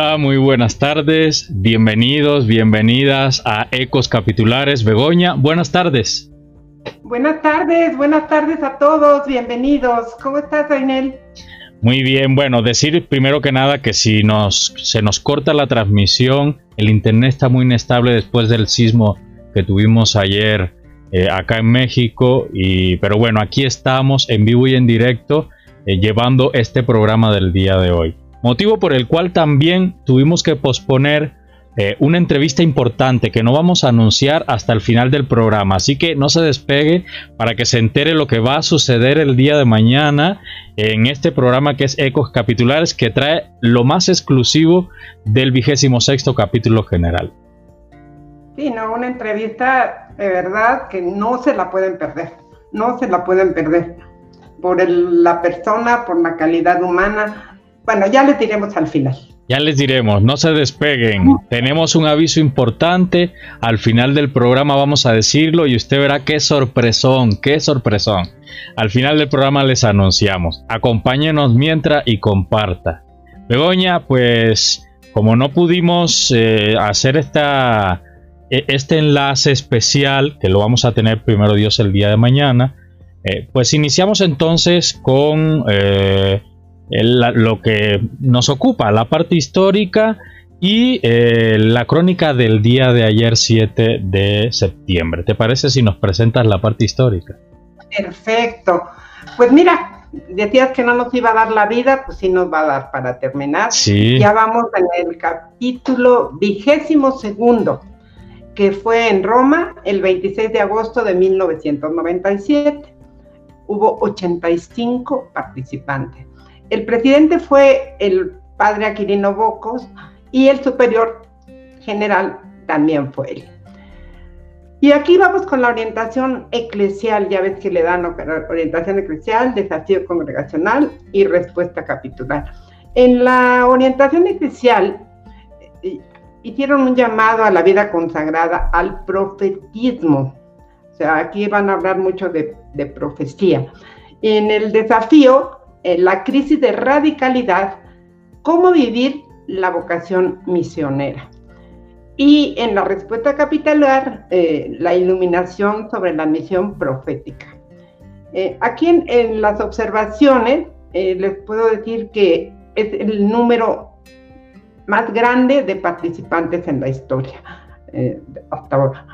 Hola, muy buenas tardes, bienvenidos, bienvenidas a Ecos Capitulares. Begoña, buenas tardes. Buenas tardes, buenas tardes a todos, bienvenidos. ¿Cómo estás, Ainel? Muy bien, bueno, decir primero que nada que si nos, se nos corta la transmisión, el internet está muy inestable después del sismo que tuvimos ayer eh, acá en México, y, pero bueno, aquí estamos en vivo y en directo eh, llevando este programa del día de hoy motivo por el cual también tuvimos que posponer eh, una entrevista importante que no vamos a anunciar hasta el final del programa, así que no se despegue para que se entere lo que va a suceder el día de mañana en este programa que es Ecos Capitulares, que trae lo más exclusivo del vigésimo sexto capítulo general. Sí, no, una entrevista de verdad que no se la pueden perder, no se la pueden perder por la persona, por la calidad humana, bueno, ya les diremos al final. Ya les diremos, no se despeguen. Tenemos un aviso importante. Al final del programa vamos a decirlo y usted verá qué sorpresón, qué sorpresón. Al final del programa les anunciamos. Acompáñenos mientras y comparta. Begoña, pues como no pudimos eh, hacer esta, e, este enlace especial, que lo vamos a tener primero Dios el día de mañana, eh, pues iniciamos entonces con eh, lo que nos ocupa, la parte histórica y eh, la crónica del día de ayer 7 de septiembre. ¿Te parece si nos presentas la parte histórica? Perfecto. Pues mira, decías que no nos iba a dar la vida, pues sí nos va a dar para terminar. Sí. Ya vamos en el capítulo vigésimo segundo, que fue en Roma el 26 de agosto de 1997. Hubo 85 participantes. El presidente fue el padre Aquilino Bocos y el superior general también fue él. Y aquí vamos con la orientación eclesial, ya ves que le dan orientación eclesial, desafío congregacional y respuesta capitular. En la orientación eclesial eh, hicieron un llamado a la vida consagrada, al profetismo. O sea, aquí van a hablar mucho de, de profecía. En el desafío la crisis de radicalidad, cómo vivir la vocación misionera. Y en la respuesta capitular, eh, la iluminación sobre la misión profética. Eh, aquí en, las observaciones eh, les puedo decir que es el número más grande de participantes en la historia hasta ahora.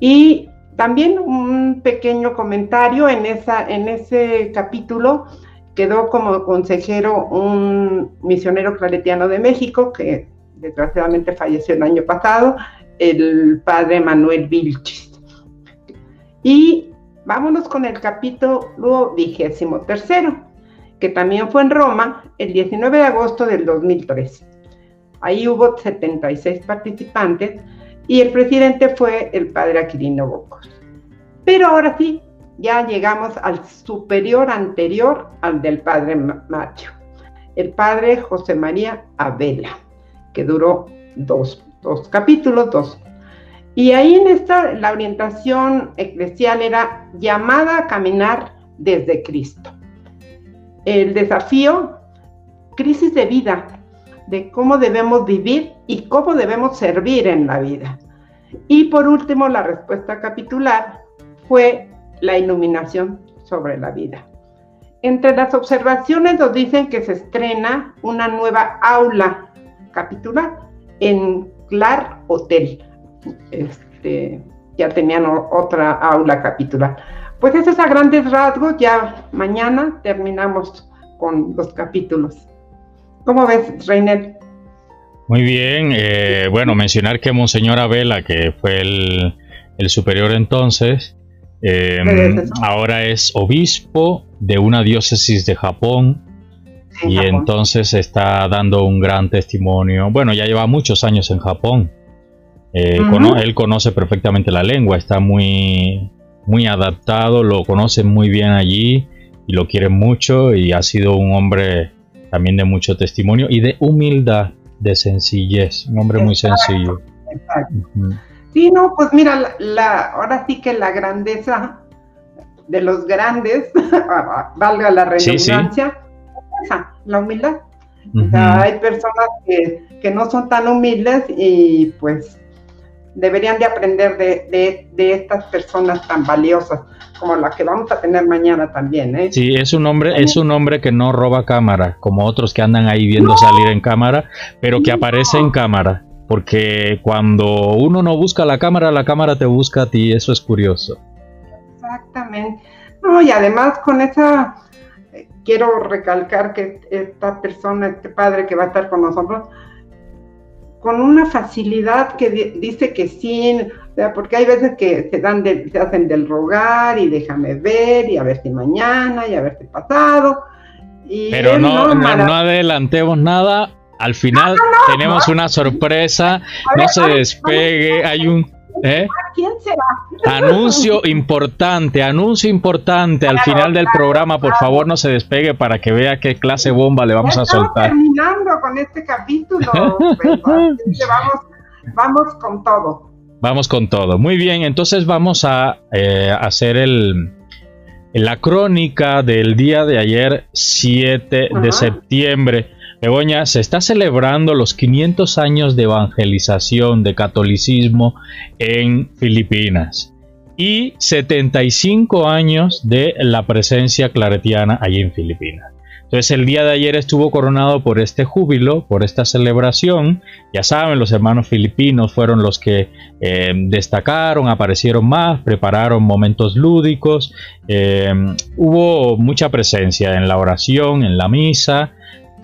Y también un pequeño comentario en, esa, en ese capítulo quedó como consejero un misionero claretiano de México que desgraciadamente falleció el año pasado, el padre Manuel Vilchis. Y vámonos con el capítulo vigésimo tercero, que también fue en Roma el 19 de agosto del 2003. Ahí hubo 76 participantes y el presidente fue el padre Aquilino Bocos. Pero ahora sí, ya llegamos al superior anterior al del padre Macho, el padre José María Abela, que duró dos, capítulos, dos. Y ahí en esta, la orientación eclesial era llamada a caminar desde Cristo. El desafío, crisis de vida, de cómo debemos vivir y cómo debemos servir en la vida. Y por último, la respuesta capitular fue la iluminación sobre la vida. Entre las observaciones nos dicen que se estrena una nueva aula capitular en Clar Hotel. Este, ya tenían otra aula capitular. Pues eso es a grandes rasgos, ya mañana terminamos con los capítulos. ¿Cómo ves, Reiner? Muy bien, eh, bueno, mencionar que Monseñor Abela, que fue el, el superior entonces, Em, ahora es obispo de una diócesis de Japón y entonces está dando un gran testimonio. Bueno, ya lleva muchos años en Japón. Eh, él conoce perfectamente la lengua, está muy, muy adaptado, lo conoce muy bien allí y lo quiere mucho y ha sido un hombre también de mucho testimonio y de humildad, de sencillez, un hombre muy sencillo. Sí, no, pues mira, la, ahora sí que la grandeza de los grandes, valga la redundancia, la humildad. O sea, hay personas que, que, no son tan humildes y pues deberían de aprender de, de, de, estas personas tan valiosas como la que vamos a tener mañana también. ¿eh? Sí, es un hombre, es un hombre que no roba cámara, como otros que andan ahí viendo salir en cámara, pero que aparece en cámara. Porque cuando uno no busca la cámara, la cámara te busca a ti, eso es curioso. Exactamente. No, y además con esa, eh, quiero recalcar que esta persona, este padre que va a estar con nosotros, con una facilidad que dice que sí, porque hay veces que se dan se hacen del rogar y déjame ver y a ver si mañana y a ver si pasado. Pero no, no, adelantemos nada. Al final tenemos una sorpresa. no se despegue. Hay un ¿Eh? ¿Quién será? Anuncio importante, anuncio importante al final del programa. Por favor, no se despegue para que vea qué clase bomba le vamos a soltar. terminando con este capítulo. Vamos, vamos con todo. Vamos con todo. Muy bien, entonces vamos a eh, hacer el, la crónica del día de ayer, 7 de septiembre. Begoña, se está celebrando los 500 años de evangelización de catolicismo en Filipinas y 75 años de la presencia claretiana allí en Filipinas. Entonces el día de ayer estuvo coronado por este júbilo, por esta celebración. Ya saben, los hermanos filipinos fueron los que eh, destacaron, aparecieron más, prepararon momentos lúdicos. Eh, hubo mucha presencia en la oración, en la misa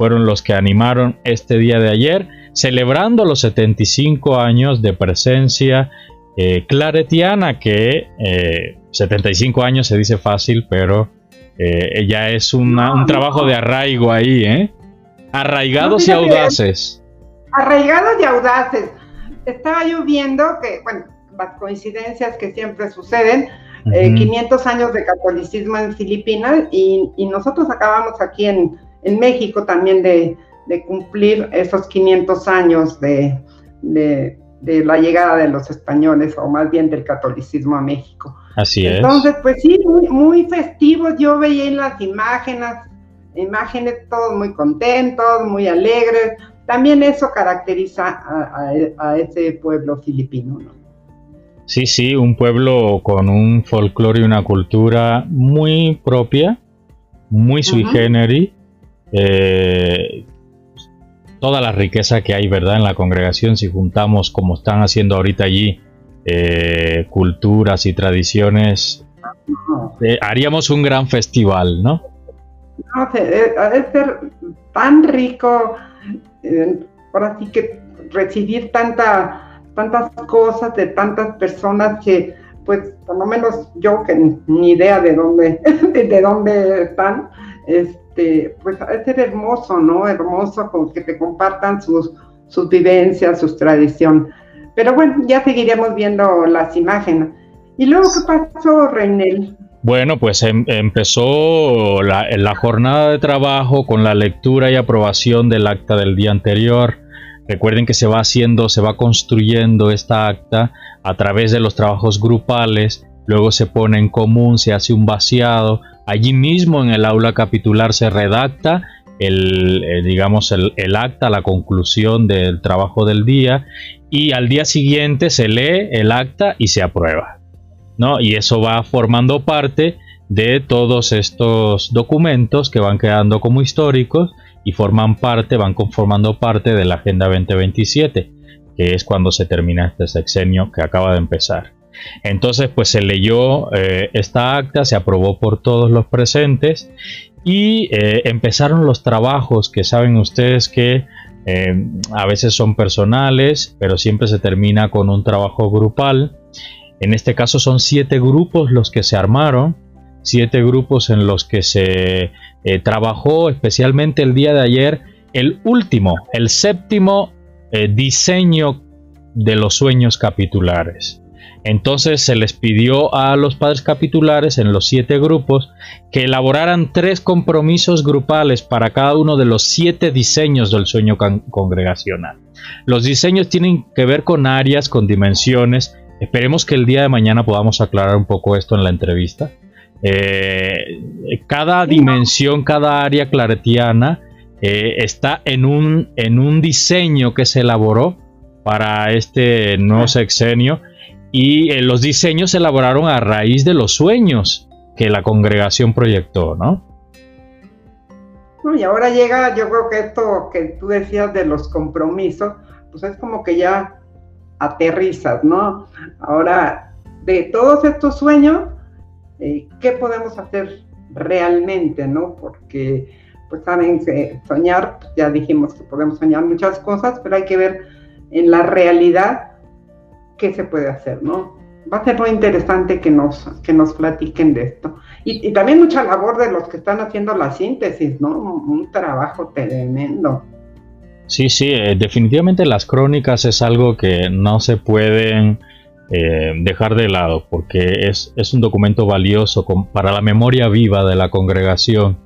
fueron los que animaron este día de ayer, celebrando los 75 años de presencia eh, claretiana, que 75 eh, años se dice fácil, pero eh, ya es un trabajo de arraigo ahí, ¿eh? Arraigados y audaces. Arraigados y audaces. Estaba yo viendo que, bueno, las coincidencias que siempre suceden, 500 años de catolicismo en Filipinas y nosotros acabamos aquí en, en México también de, cumplir esos 500 años de, la llegada de los españoles, o más bien del catolicismo a México. Así es. Entonces, pues sí, muy, festivos. Yo veía en las imágenes, imágenes todos muy contentos, muy alegres. También eso caracteriza a, ese pueblo filipino, ¿no? Sí, sí, un pueblo con un folclore y una cultura muy propia, muy sui generis, eh, toda la riqueza que hay, ¿verdad? En la congregación, si juntamos como están haciendo ahorita allí, eh, culturas y tradiciones, eh, haríamos un gran festival, ¿no? No, debe ser tan rico, por así que recibir tanta, tantas cosas de tantas personas que, pues, por lo menos yo que ni idea de dónde, de dónde están, este, pues es ser hermoso, ¿no? Hermoso con que te compartan sus, sus vivencias, sus tradiciones. Pero bueno, ya seguiremos viendo las imágenes. ¿Y luego qué pasó, Reinel? Bueno, pues em, empezó la, la, jornada de trabajo con la lectura y aprobación del acta del día anterior. Recuerden que se va haciendo, se va construyendo esta acta a través de los trabajos grupales, luego se pone en común, se hace un vaciado, Allí mismo en el aula capitular se redacta el, eh, digamos el, acta, la conclusión del trabajo del día y al día siguiente se lee el acta y se aprueba. ¿no? Y eso va formando parte de todos estos documentos que van quedando como históricos y forman parte, van conformando parte de la Agenda 2027, que es cuando se termina este sexenio que acaba de empezar. Entonces, pues se leyó eh, esta acta, se aprobó por todos los presentes y eh, empezaron los trabajos que saben ustedes que eh, a veces son personales, pero siempre se termina con un trabajo grupal. En este caso son siete grupos los que se armaron, siete grupos en los que se trabajó especialmente el día de ayer el último, el séptimo diseño de los sueños capitulares. Entonces se les pidió a los padres capitulares en los siete grupos que elaboraran tres compromisos grupales para cada uno de los siete diseños del sueño congregacional. Los diseños tienen que ver con áreas, con dimensiones. Esperemos que el día de mañana podamos aclarar un poco esto en la entrevista. Eh, cada dimensión, cada área claretiana eh, está en un, en un diseño que se elaboró para este nuevo sexenio y eh, los diseños se elaboraron a raíz de los sueños que la congregación proyectó, ¿no? Y ahora llega, yo creo que esto que tú decías de los compromisos, pues es como que ya aterrizas, ¿no? Ahora, de todos estos sueños, eh, ¿qué podemos hacer realmente, ¿no? Porque, pues saben, soñar, ya dijimos que podemos soñar muchas cosas, pero hay que ver en la realidad qué se puede hacer, ¿no? Va a ser muy interesante que nos, que nos platiquen de esto. Y, también mucha labor de los que están haciendo la síntesis, ¿no? Un, trabajo tremendo. Sí, sí, eh, definitivamente las crónicas es algo que no se pueden eh, dejar de lado porque es, es un documento valioso para la memoria viva de la congregación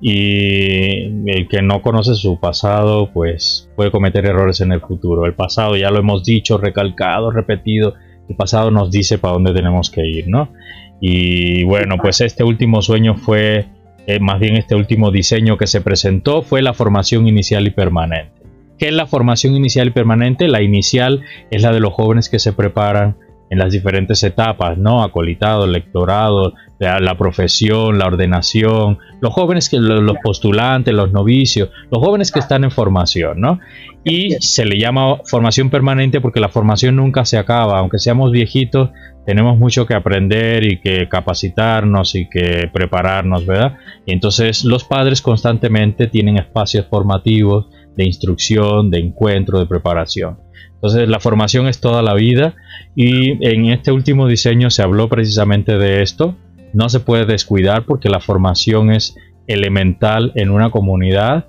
y el que no conoce su pasado pues puede cometer errores en el futuro. El pasado ya lo hemos dicho, recalcado, repetido, el pasado nos dice para dónde tenemos que ir, ¿no? Y bueno, pues este último sueño fue, eh, más bien este último diseño que se presentó fue la formación inicial y permanente. ¿Qué es la formación inicial y permanente? La inicial es la de los jóvenes que se preparan en las diferentes etapas, ¿no? Acolitado, lectorado, la, profesión, la ordenación, los jóvenes que los postulantes, los novicios, los jóvenes que están en formación, ¿no? Y se le llama formación permanente porque la formación nunca se acaba, aunque seamos viejitos, tenemos mucho que aprender y que capacitarnos y que prepararnos, ¿verdad? Y entonces los padres constantemente tienen espacios formativos de instrucción, de encuentro, de preparación. Entonces la formación es toda la vida y en este último diseño se habló precisamente de esto. No se puede descuidar porque la formación es elemental en una comunidad.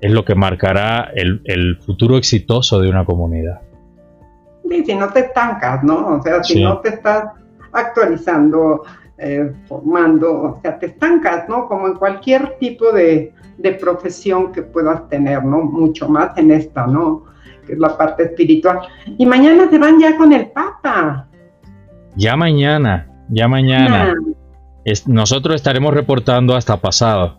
Es lo que marcará el, futuro exitoso de una comunidad. Y si no te estancas, ¿no? O sea, si no te estás actualizando, eh, formando, o sea, te estancas, ¿no? Como en cualquier tipo de, de profesión que puedas tener, ¿no? Mucho más en esta, ¿no? Que es la parte espiritual. Y mañana se van ya con el Papa. Ya mañana, ya mañana. nosotros estaremos reportando hasta pasado.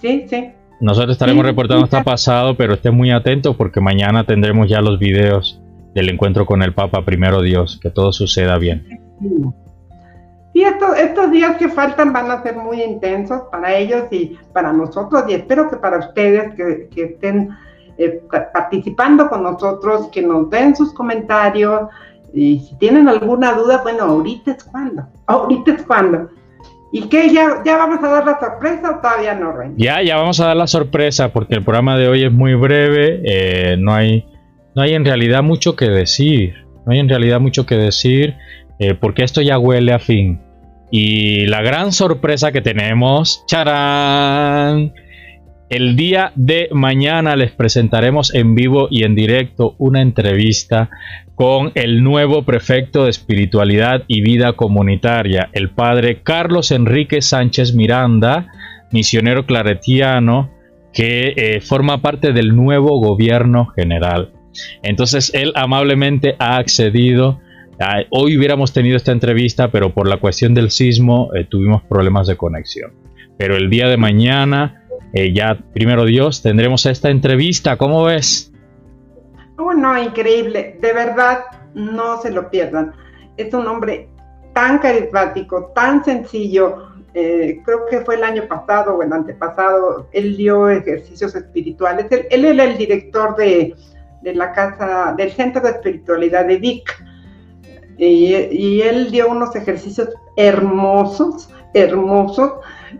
Sí, sí. Nosotros estaremos reportando hasta pasado, pero esté muy atento porque mañana tendremos ya los videos del encuentro con el Papa, primero Dios, que todo suceda bien. Sí, estos, estos días que faltan van a ser muy intensos para ellos y para nosotros, y espero que para ustedes que, que estén eh, participando con nosotros, que nos den sus comentarios y si tienen alguna duda, bueno, ahorita es cuando, ahorita es cuando. ¿Y qué? ¿Ya, ya vamos a dar la sorpresa o todavía no, Rey? Ya, ya vamos a dar la sorpresa porque el programa de hoy es muy breve, eh, no, hay, no hay en realidad mucho que decir, no hay en realidad mucho que decir eh, porque esto ya huele a fin. Y la gran sorpresa que tenemos, ¡charán! El día de mañana les presentaremos en vivo y en directo una entrevista con el nuevo prefecto de espiritualidad y vida comunitaria, el padre Carlos Enrique Sánchez Miranda, misionero claretiano, que eh, forma parte del nuevo gobierno general. Entonces él amablemente ha accedido. hoy hubiéramos tenido esta entrevista, pero por la cuestión del sismo eh, tuvimos problemas de conexión. Pero el día de mañana eh, ya, primero Dios, tendremos esta entrevista. ¿Cómo ves? Oh, no, increíble. De verdad, no se lo pierdan. Es un hombre tan carismático, tan sencillo. Eh, creo que fue el año pasado o el antepasado, él dio ejercicios espirituales. Él, era el director de, la casa, del Centro de Espiritualidad de Vic. Y, y él dio unos ejercicios hermosos, hermosos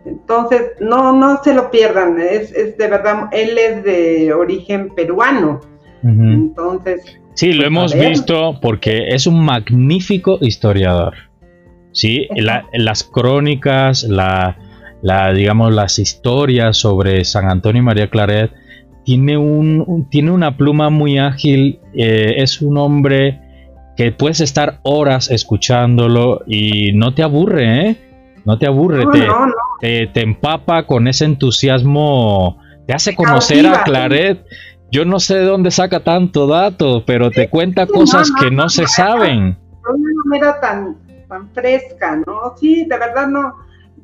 entonces, no, no se lo pierdan, es, de verdad, él es de origen peruano. Entonces... Sí, lo hemos visto porque es un magnífico historiador. Sí, las crónicas, la, digamos, las historias sobre San Antonio y María Claret, tiene, un, tiene una pluma muy ágil, eh, es un hombre que puedes estar horas escuchándolo y no te aburre, ¿eh? No te aburre, te, te, empapa con ese entusiasmo, te hace conocer a Claret. Yo no sé de dónde saca tanto dato, pero te cuenta cosas que no, se saben. De una manera tan, tan fresca, ¿no? Sí, de verdad no.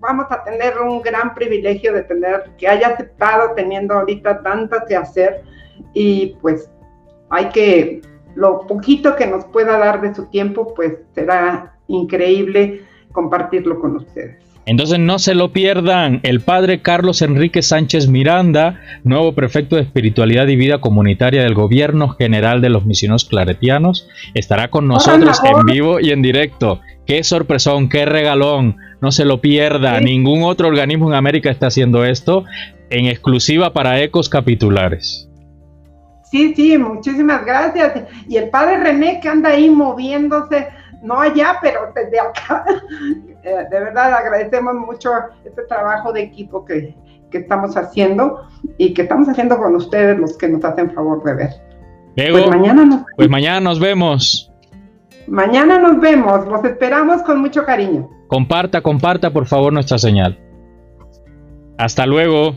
vamos a tener un gran privilegio de tener, que haya aceptado teniendo ahorita tanto que hacer y pues hay que, lo poquito que nos pueda dar de su tiempo, pues será increíble compartirlo con ustedes. Entonces no se lo pierdan. El padre Carlos Enrique Sánchez Miranda, nuevo prefecto de espiritualidad y vida comunitaria del gobierno general de los misioneros claretianos, estará con nosotros en vivo y en directo. Qué sorpresón, qué regalón. No se lo pierda. Ningún otro organismo en América está haciendo esto en exclusiva para ecos capitulares. Sí, sí, muchísimas gracias. Y el padre René que anda ahí moviéndose, no allá, pero desde acá. Eh, de verdad agradecemos mucho este trabajo de equipo que, estamos haciendo y que estamos haciendo con ustedes los que nos hacen favor de ver. pues, mañana nos, pues mañana nos vemos. Mañana nos vemos, los esperamos con mucho cariño. Comparta, comparta por favor nuestra señal. Hasta luego.